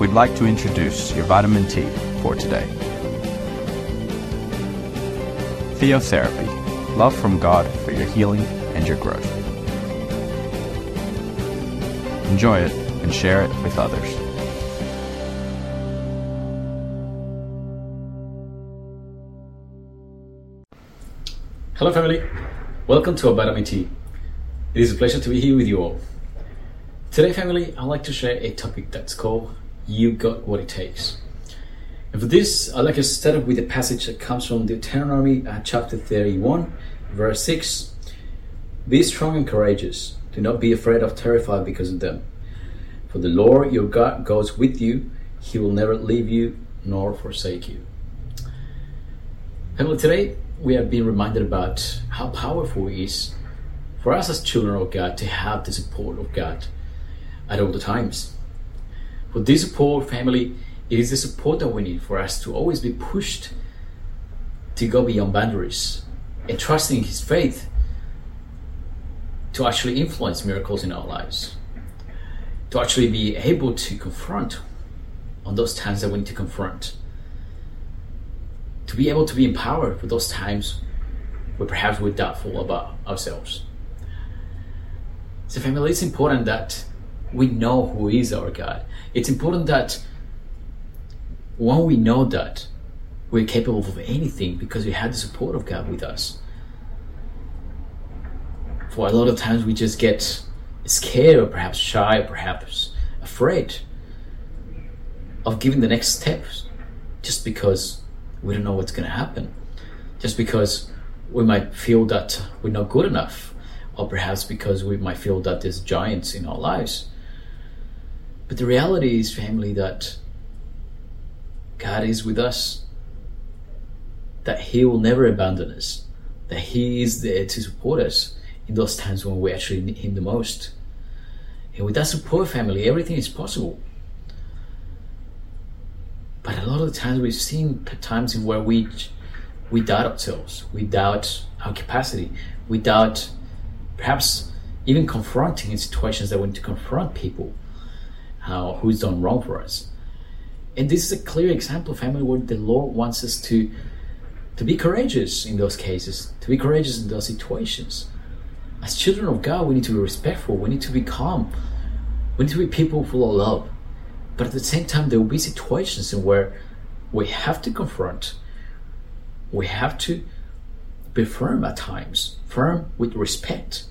we'd like to introduce your vitamin T for today. Theotherapy, love from God for your healing and your growth. Enjoy it and share it with others. Hello, family. Welcome to Vitamin T. It is a pleasure to be here with you all. Today, family, I'd like to share a topic that's called You Got What It Takes. And for this, I'd like to start up with a passage that comes from the Deuteronomy uh, chapter 31, verse 6. Be strong and courageous. Do not be afraid or terrified because of them. For the Lord your God goes with you, He will never leave you nor forsake you. Family, today we have been reminded about how powerful it is for us as children of God to have the support of God at all the times. For this support, family, it is the support that we need for us to always be pushed to go beyond boundaries and trusting His faith to actually influence miracles in our lives, to actually be able to confront on those times that we need to confront to be able to be empowered for those times where perhaps we're doubtful about ourselves. So, family, it's important that we know who is our God. It's important that when we know that we're capable of anything because we have the support of God with us. For a lot of times we just get scared or perhaps shy or perhaps afraid of giving the next step just because we don't know what's going to happen. Just because we might feel that we're not good enough, or perhaps because we might feel that there's giants in our lives. But the reality is, family, that God is with us, that He will never abandon us, that He is there to support us in those times when we actually need Him the most. And with that support, family, everything is possible. But a lot of the times we've seen times in where we we doubt ourselves, we doubt our capacity, we doubt perhaps even confronting in situations that we need to confront people how who's done wrong for us. And this is a clear example, family, where the Lord wants us to to be courageous in those cases, to be courageous in those situations. As children of God, we need to be respectful, we need to be calm, we need to be people full of love. But at the same time, there will be situations in where we have to confront, we have to be firm at times, firm with respect.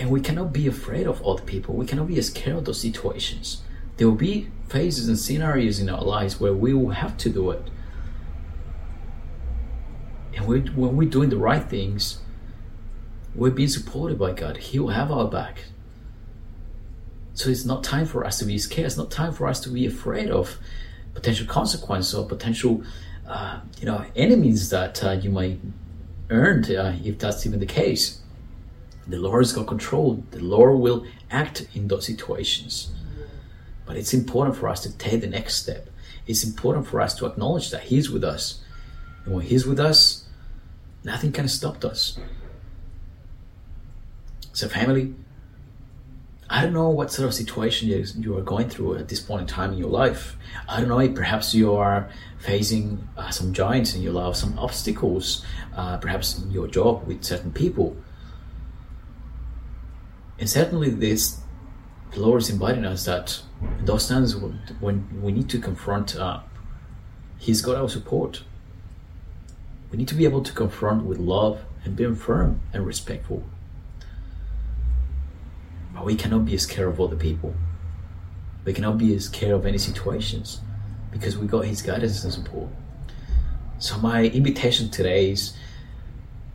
And we cannot be afraid of other people. We cannot be scared of those situations. There will be phases and scenarios in our lives where we will have to do it. And we when we're doing the right things, we're being supported by God. He will have our back. So it's not time for us to be scared. It's not time for us to be afraid of potential consequences or potential, uh, you know, enemies that uh, you might earn uh, if that's even the case. The Lord's got control. The Lord will act in those situations. But it's important for us to take the next step. It's important for us to acknowledge that He's with us. And when He's with us, nothing can stop us. So, family, I don't know what sort of situation you are going through at this point in time in your life. I don't know, perhaps you are facing uh, some giants in your life, some obstacles, uh, perhaps in your job with certain people. And certainly, this the Lord is inviting us that in those times when we need to confront, uh, He's got our support. We need to be able to confront with love and being firm and respectful. But we cannot be as scared of other people. We cannot be as scared of any situations because we got His guidance and support. So, my invitation today is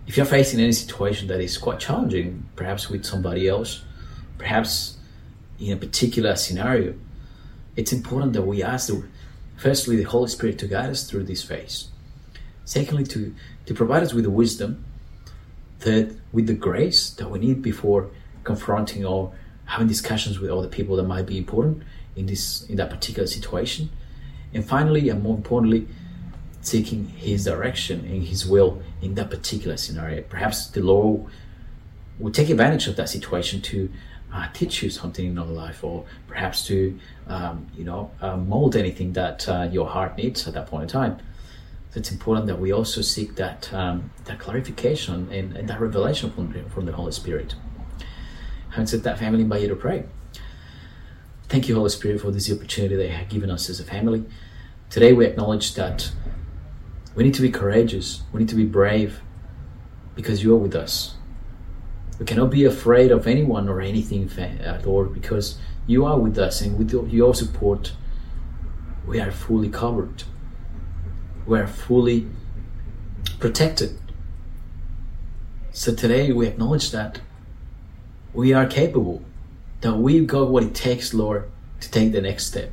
if you're facing any situation that is quite challenging, perhaps with somebody else, perhaps in a particular scenario, it's important that we ask, the, firstly, the Holy Spirit to guide us through this phase. Secondly, to, to provide us with the wisdom. Third, with the grace that we need before confronting or having discussions with other people that might be important in this in that particular situation and finally and more importantly seeking his direction and his will in that particular scenario perhaps the lord will take advantage of that situation to uh, teach you something in your life, or perhaps to um, you know uh, mold anything that uh, your heart needs at that point in time. So it's important that we also seek that um, that clarification and, and, that revelation from from the Holy Spirit. Having said that, family, invite you to pray. Thank you, Holy Spirit, for this opportunity that you have given us as a family. Today, we acknowledge that we need to be courageous. We need to be brave because you are with us. We cannot be afraid of anyone or anything, uh, Lord, because you are with us and with your support, we are fully covered. We are fully protected. So today we acknowledge that we are capable, that we've got what it takes, Lord, to take the next step.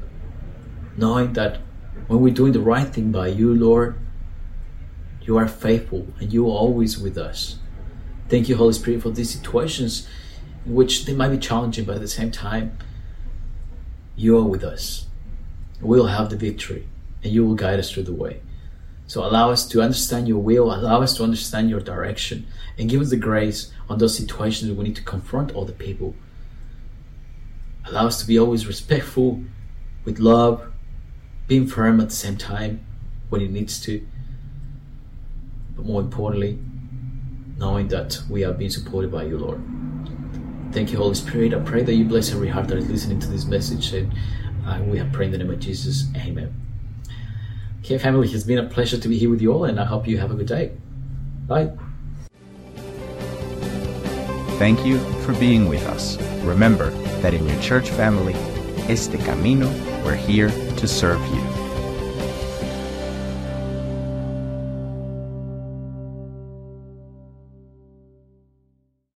Knowing that when we're doing the right thing by you, Lord, you are faithful and you are always with us. Thank you, Holy Spirit, for these situations in which they might be challenging, but at the same time, you are with us. We'll have the victory and you will guide us through the way. So allow us to understand your will, allow us to understand your direction, and give us the grace on those situations where we need to confront other people. Allow us to be always respectful, with love, being firm at the same time when it needs to, but more importantly, knowing that we are being supported by you, Lord. Thank you, Holy Spirit. I pray that you bless every heart that is listening to this message, and uh, we have prayed in the name of Jesus. Amen. Okay, family, it's been a pleasure to be here with you all, and I hope you have a good day. Bye. Thank you for being with us. Remember that in your church family, Este Camino, we're here to serve you.